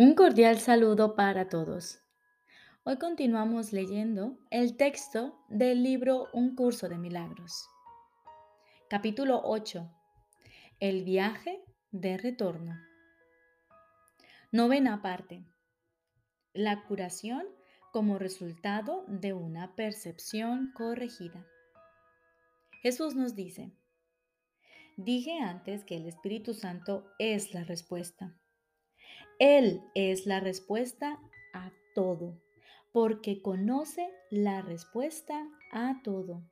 Un cordial saludo para todos. Hoy continuamos leyendo el texto del libro Un curso de milagros. Capítulo 8. El viaje de retorno. Novena parte. La curación como resultado de una percepción corregida. Jesús nos dice, dije antes que el Espíritu Santo es la respuesta. Él es la respuesta a todo, porque conoce la respuesta a todo.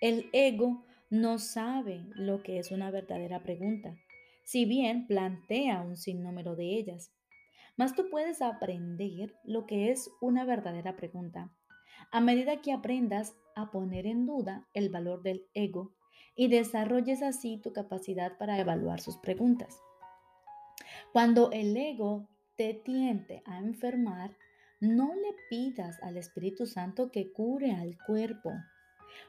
El ego no sabe lo que es una verdadera pregunta, si bien plantea un sinnúmero de ellas. Mas tú puedes aprender lo que es una verdadera pregunta a medida que aprendas a poner en duda el valor del ego y desarrolles así tu capacidad para evaluar sus preguntas. Cuando el ego te tiente a enfermar, no le pidas al Espíritu Santo que cure al cuerpo,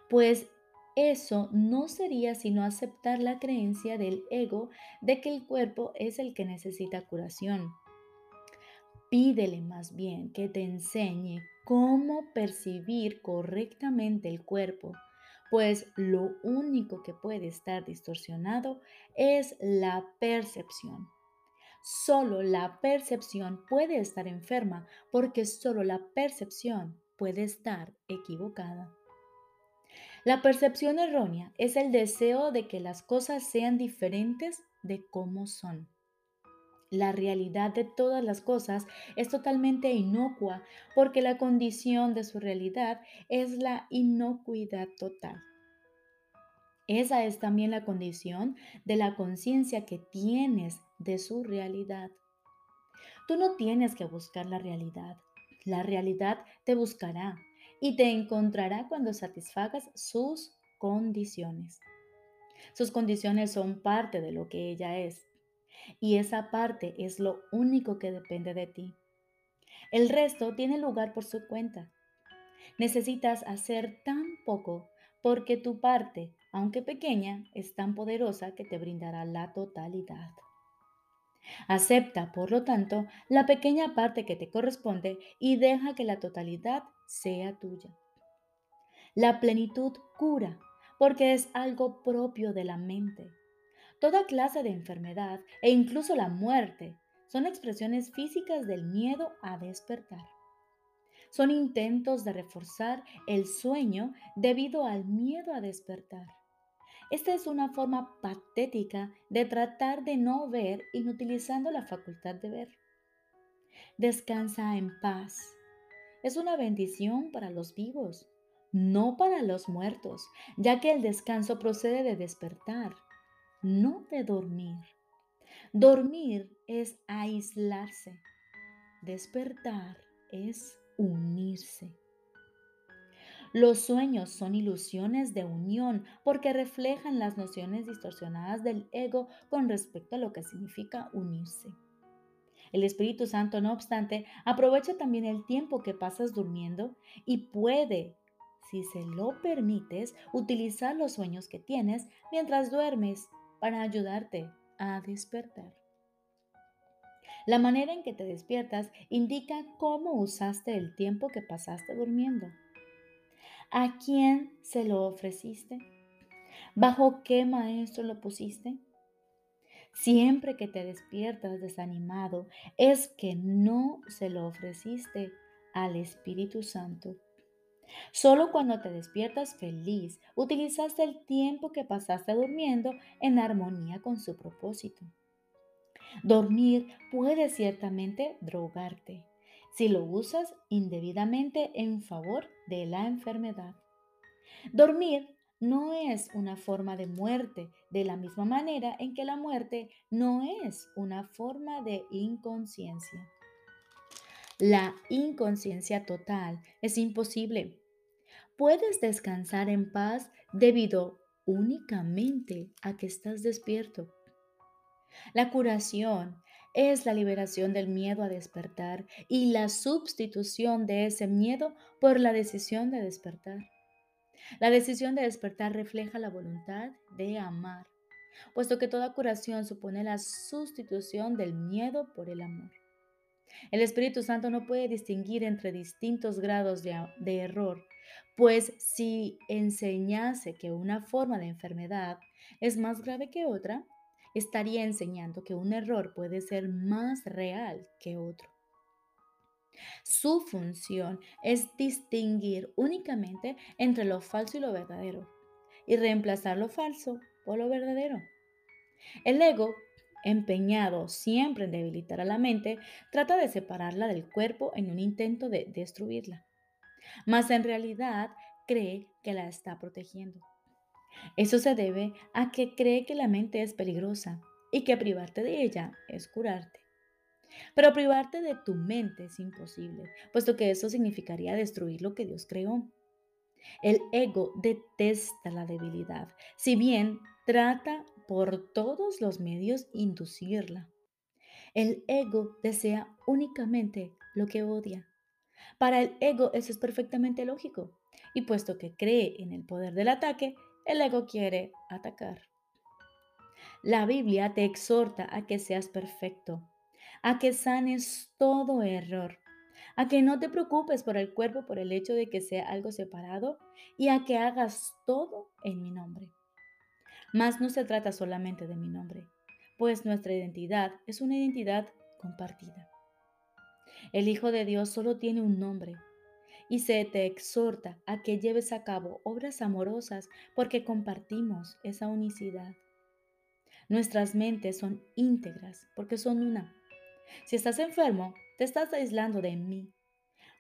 pues eso no sería sino aceptar la creencia del ego de que el cuerpo es el que necesita curación. Pídele más bien que te enseñe cómo percibir correctamente el cuerpo, pues lo único que puede estar distorsionado es la percepción. Solo la percepción puede estar enferma porque solo la percepción puede estar equivocada. La percepción errónea es el deseo de que las cosas sean diferentes de cómo son. La realidad de todas las cosas es totalmente inocua porque la condición de su realidad es la inocuidad total. Esa es también la condición de la conciencia que tienes de su realidad. Tú no tienes que buscar la realidad. La realidad te buscará y te encontrará cuando satisfagas sus condiciones. Sus condiciones son parte de lo que ella es. Y esa parte es lo único que depende de ti. El resto tiene lugar por su cuenta. Necesitas hacer tan poco porque tu parte aunque pequeña, es tan poderosa que te brindará la totalidad. Acepta, por lo tanto, la pequeña parte que te corresponde y deja que la totalidad sea tuya. La plenitud cura, porque es algo propio de la mente. Toda clase de enfermedad e incluso la muerte son expresiones físicas del miedo a despertar. Son intentos de reforzar el sueño debido al miedo a despertar. Esta es una forma patética de tratar de no ver inutilizando la facultad de ver. Descansa en paz. Es una bendición para los vivos, no para los muertos, ya que el descanso procede de despertar, no de dormir. Dormir es aislarse. Despertar es unirse. Los sueños son ilusiones de unión porque reflejan las nociones distorsionadas del ego con respecto a lo que significa unirse. El Espíritu Santo, no obstante, aprovecha también el tiempo que pasas durmiendo y puede, si se lo permites, utilizar los sueños que tienes mientras duermes para ayudarte a despertar. La manera en que te despiertas indica cómo usaste el tiempo que pasaste durmiendo. ¿A quién se lo ofreciste? ¿Bajo qué maestro lo pusiste? Siempre que te despiertas desanimado es que no se lo ofreciste al Espíritu Santo. Solo cuando te despiertas feliz, utilizaste el tiempo que pasaste durmiendo en armonía con su propósito. Dormir puede ciertamente drogarte, si lo usas indebidamente en favor de la enfermedad. Dormir no es una forma de muerte, de la misma manera en que la muerte no es una forma de inconsciencia. La inconsciencia total es imposible. Puedes descansar en paz debido únicamente a que estás despierto. La curación es la liberación del miedo a despertar y la sustitución de ese miedo por la decisión de despertar. La decisión de despertar refleja la voluntad de amar, puesto que toda curación supone la sustitución del miedo por el amor. El Espíritu Santo no puede distinguir entre distintos grados de, error, pues si enseñase que una forma de enfermedad es más grave que otra, estaría enseñando que un error puede ser más real que otro. Su función es distinguir únicamente entre lo falso y lo verdadero y reemplazar lo falso por lo verdadero. El ego, empeñado siempre en debilitar a la mente, trata de separarla del cuerpo en un intento de destruirla, mas en realidad cree que la está protegiendo. Eso se debe a que cree que la mente es peligrosa y que privarte de ella es curarte. Pero privarte de tu mente es imposible, puesto que eso significaría destruir lo que Dios creó. El ego detesta la debilidad, si bien trata por todos los medios inducirla. El ego desea únicamente lo que odia. Para el ego eso es perfectamente lógico, y puesto que cree en el poder del ataque, el ego quiere atacar. La Biblia te exhorta a que seas perfecto, a que sanes todo error, a que no te preocupes por el cuerpo por el hecho de que sea algo separado y a que hagas todo en mi nombre. Mas no se trata solamente de mi nombre, pues nuestra identidad es una identidad compartida. El Hijo de Dios solo tiene un nombre y se te exhorta a que lleves a cabo obras amorosas porque compartimos esa unicidad. Nuestras mentes son íntegras porque son una. Si estás enfermo, te estás aislando de mí,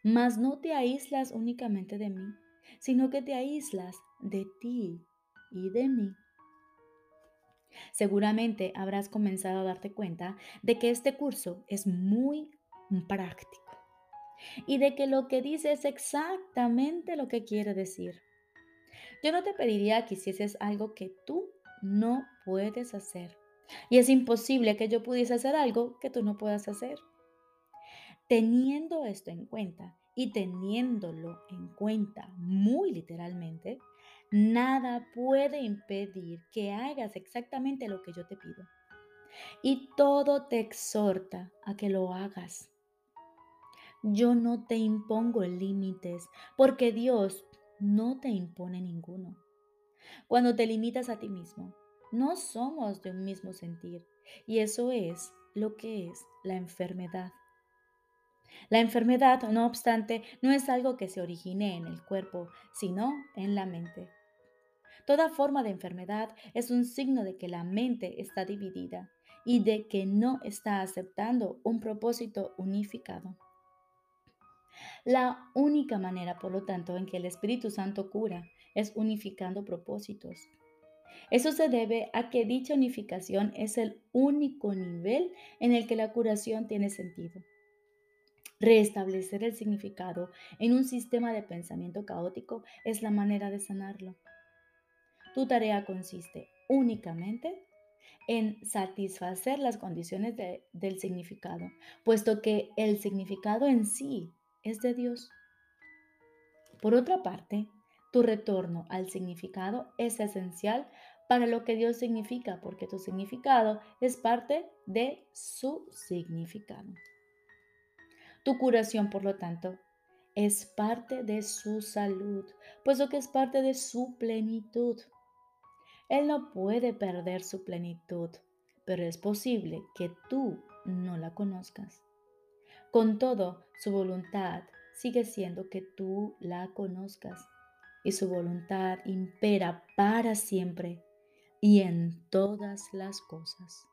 mas no te aíslas únicamente de mí, sino que te aíslas de ti y de mí. Seguramente habrás comenzado a darte cuenta de que este curso es muy práctico y de que lo que dice es exactamente lo que quiere decir. Yo no te pediría que hicieses algo que tú no puedes hacer. Y es imposible que yo pudiese hacer algo que tú no puedas hacer. Teniendo esto en cuenta y teniéndolo en cuenta muy literalmente, nada puede impedir que hagas exactamente lo que yo te pido. Y todo te exhorta a que lo hagas. Yo no te impongo límites, porque Dios no te impone ninguno. Cuando te limitas a ti mismo, no somos de un mismo sentir, y eso es lo que es la enfermedad. La enfermedad, no obstante, no es algo que se origine en el cuerpo, sino en la mente. Toda forma de enfermedad es un signo de que la mente está dividida y de que no está aceptando un propósito unificado. La única manera, por lo tanto, en que el Espíritu Santo cura es unificando propósitos. Eso se debe a que dicha unificación es el único nivel en el que la curación tiene sentido. Restablecer el significado en un sistema de pensamiento caótico es la manera de sanarlo. Tu tarea consiste únicamente en satisfacer las condiciones del significado, puesto que el significado en sí de Dios. Por otra parte, tu retorno al significado es esencial para lo que Dios significa, porque tu significado es parte de su significado. Tu curación, por lo tanto, es parte de su salud, puesto que es parte de su plenitud. Él no puede perder su plenitud, pero es posible que tú no la conozcas. Con todo, su voluntad sigue siendo que tú la conozcas y su voluntad impera para siempre y en todas las cosas.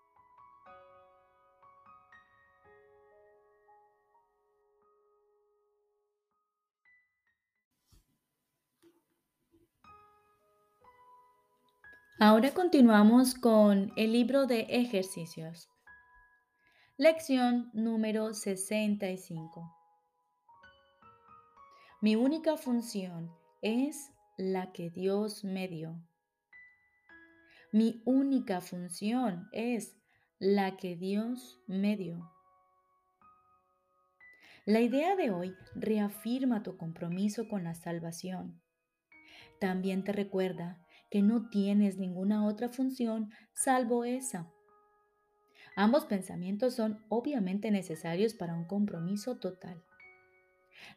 Ahora continuamos con el libro de ejercicios. Lección número 65. Mi única función es la que Dios me dio. Mi única función es la que Dios me dio. La idea de hoy reafirma tu compromiso con la salvación. También te recuerda que no tienes ninguna otra función salvo esa Ambos pensamientos son obviamente necesarios para un compromiso total.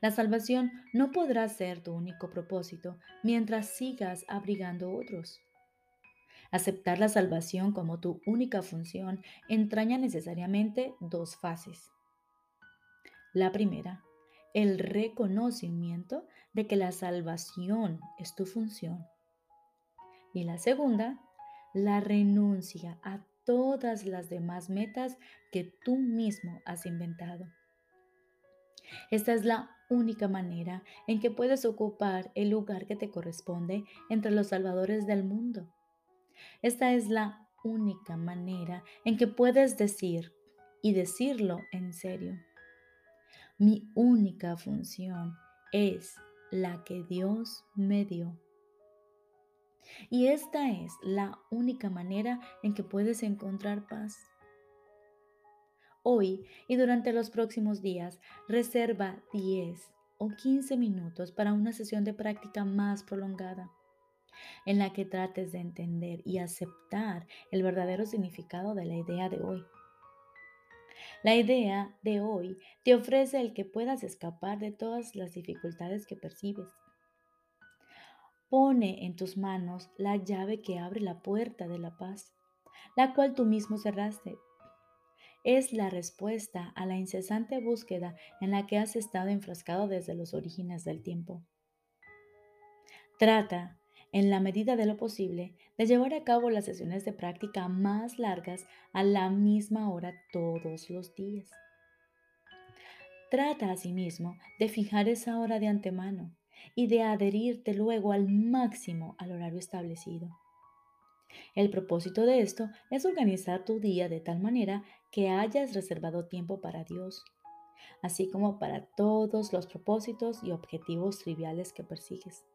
La salvación no podrá ser tu único propósito mientras sigas abrigando otros. Aceptar la salvación como tu única función entraña necesariamente dos fases. La primera, el reconocimiento de que la salvación es tu función. Y la segunda, la renuncia a todas las demás metas que tú mismo has inventado. Esta es la única manera en que puedes ocupar el lugar que te corresponde entre los salvadores del mundo. Esta es la única manera en que puedes decir y decirlo en serio. Mi única función es la que Dios me dio. Y esta es la única manera en que puedes encontrar paz. Hoy y durante los próximos días, reserva 10 o 15 minutos para una sesión de práctica más prolongada, en la que trates de entender y aceptar el verdadero significado de la idea de hoy. La idea de hoy te ofrece el que puedas escapar de todas las dificultades que percibes Pone en tus manos la llave que abre la puerta de la paz, la cual tú mismo cerraste. Es la respuesta a la incesante búsqueda en la que has estado enfrascado desde los orígenes del tiempo. Trata, en la medida de lo posible, de llevar a cabo las sesiones de práctica más largas a la misma hora todos los días. Trata asimismo de fijar esa hora de antemano y de adherirte luego al máximo al horario establecido. El propósito de esto es organizar tu día de tal manera que hayas reservado tiempo para Dios, así como para todos los propósitos y objetivos triviales que persigues.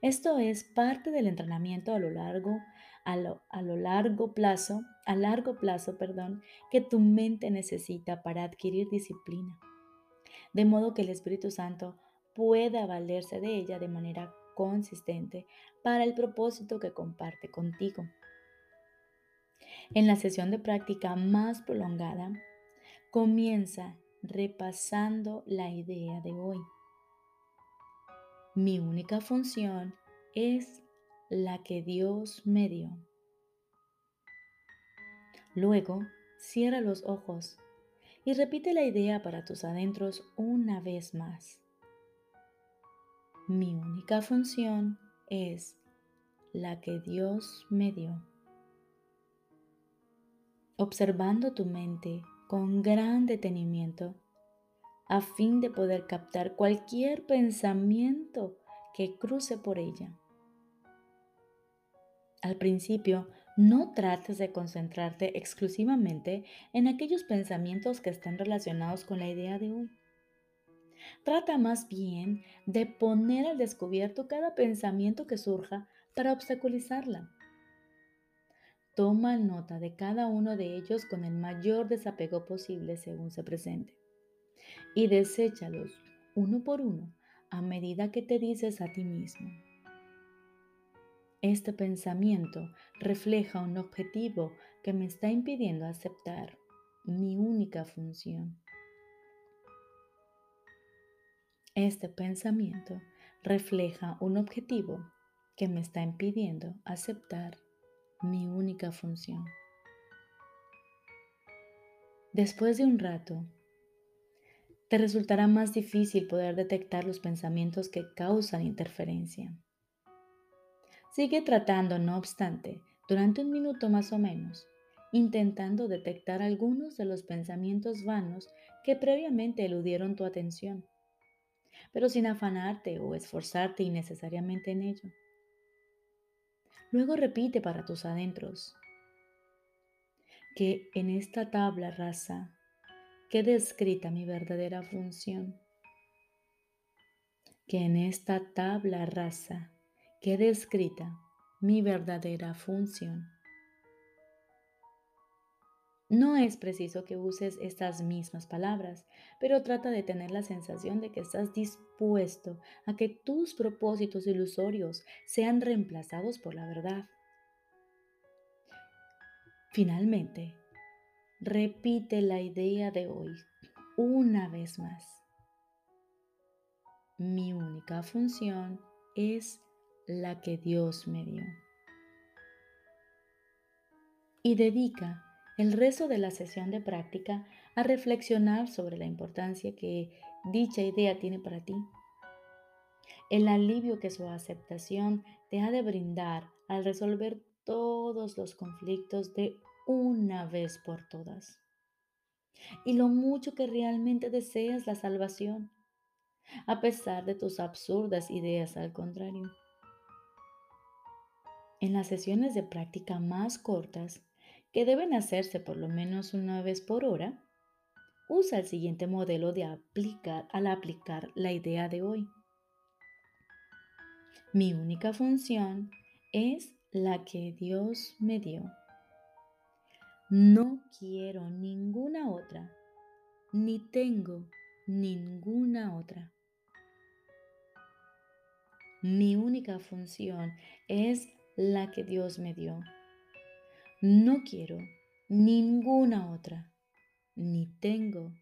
Esto es parte del entrenamiento a lo largo, a lo, a lo largo plazo, a largo plazo, perdón, que tu mente necesita para adquirir disciplina. De modo que el Espíritu Santo pueda valerse de ella de manera consistente para el propósito que comparte contigo. En la sesión de práctica más prolongada, comienza repasando la idea de hoy. Mi única función es la que Dios me dio. Luego, cierra los ojos y repite la idea para tus adentros una vez más. Mi única función es la que Dios me dio. Observando tu mente con gran detenimiento a fin de poder captar cualquier pensamiento que cruce por ella. Al principio, no trates de concentrarte exclusivamente en aquellos pensamientos que estén relacionados con la idea de hoy. Trata más bien de poner al descubierto cada pensamiento que surja para obstaculizarla. Toma nota de cada uno de ellos con el mayor desapego posible según se presente y deséchalos uno por uno a medida que te dices a ti mismo. Este pensamiento refleja un objetivo que me está impidiendo aceptar mi única función. Este pensamiento refleja un objetivo que me está impidiendo aceptar mi única función. Después de un rato, te resultará más difícil poder detectar los pensamientos que causan interferencia. Sigue tratando, no obstante, durante un minuto más o menos, intentando detectar algunos de los pensamientos vanos que previamente eludieron tu atención pero sin afanarte o esforzarte innecesariamente en ello. Luego repite para tus adentros que en esta tabla rasa quede escrita mi verdadera función. Que en esta tabla rasa quede escrita mi verdadera función. No es preciso que uses estas mismas palabras, pero trata de tener la sensación de que estás dispuesto a que tus propósitos ilusorios sean reemplazados por la verdad. Finalmente, repite la idea de hoy una vez más. Mi única función es la que Dios me dio. Y dedica el resto de la sesión de práctica a reflexionar sobre la importancia que dicha idea tiene para ti. El alivio que su aceptación te ha de brindar al resolver todos los conflictos de una vez por todas. Y lo mucho que realmente deseas la salvación, a pesar de tus absurdas ideas al contrario. En las sesiones de práctica más cortas, que deben hacerse por lo menos una vez por hora, usa el siguiente modelo de aplicar al aplicar la idea de hoy. Mi única función es la que Dios me dio. No quiero ninguna otra, ni tengo ninguna otra. Mi única función es la que Dios me dio. No quiero ninguna otra, ni tengo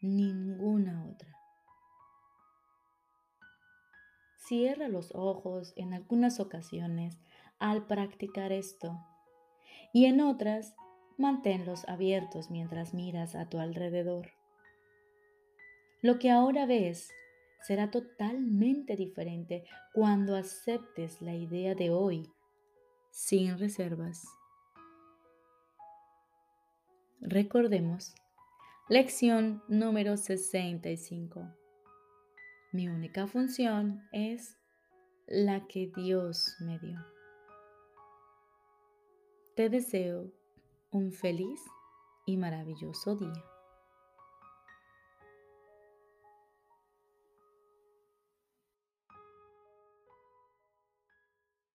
ninguna otra. Cierra los ojos en algunas ocasiones al practicar esto y en otras manténlos abiertos mientras miras a tu alrededor. Lo que ahora ves será totalmente diferente cuando aceptes la idea de hoy sin reservas. Recordemos, lección número 65. Mi única función es la que Dios me dio. Te deseo un feliz y maravilloso día.